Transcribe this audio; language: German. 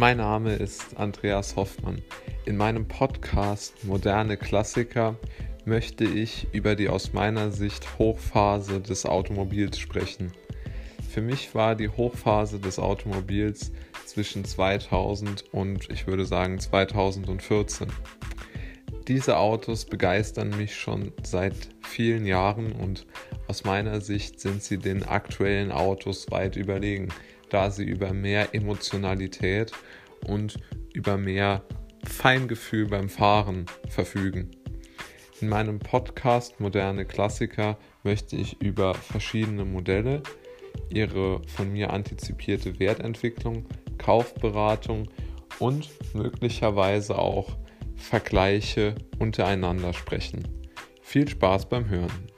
Mein Name ist Andreas Hoffmann. In meinem Podcast Moderne Klassiker möchte ich über die aus meiner Sicht Hochphase des Automobils sprechen. Für mich war die Hochphase des Automobils zwischen 2000 und ich würde sagen 2014. Diese Autos begeistern mich schon seit vielen Jahren und aus meiner Sicht sind sie den aktuellen Autos weit überlegen, da sie über mehr Emotionalität und über mehr Feingefühl beim Fahren verfügen. In meinem Podcast Moderne Klassiker möchte ich über verschiedene Modelle, ihre von mir antizipierte Wertentwicklung, Kaufberatung und möglicherweise auch Vergleiche untereinander sprechen. Viel Spaß beim Hören.